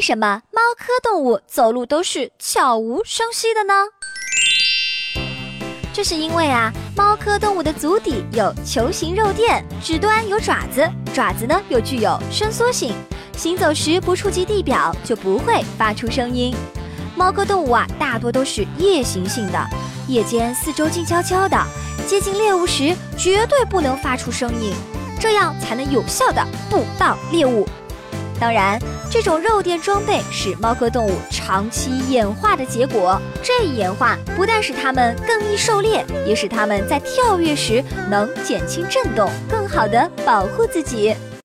为什么猫科动物走路都是悄无声息的呢？这是因为啊，猫科动物的足底有球形肉垫，指端有爪子，爪子呢又具有伸缩性，行走时不触及地表就不会发出声音。猫科动物啊，大多都是夜行性的，夜间四周静悄悄的，接近猎物时绝对不能发出声音，这样才能有效的捕到猎物。当然，这种肉垫装备是猫科动物长期演化的结果。这一演化不但使它们更易狩猎，也使它们在跳跃时能减轻震动，更好的保护自己。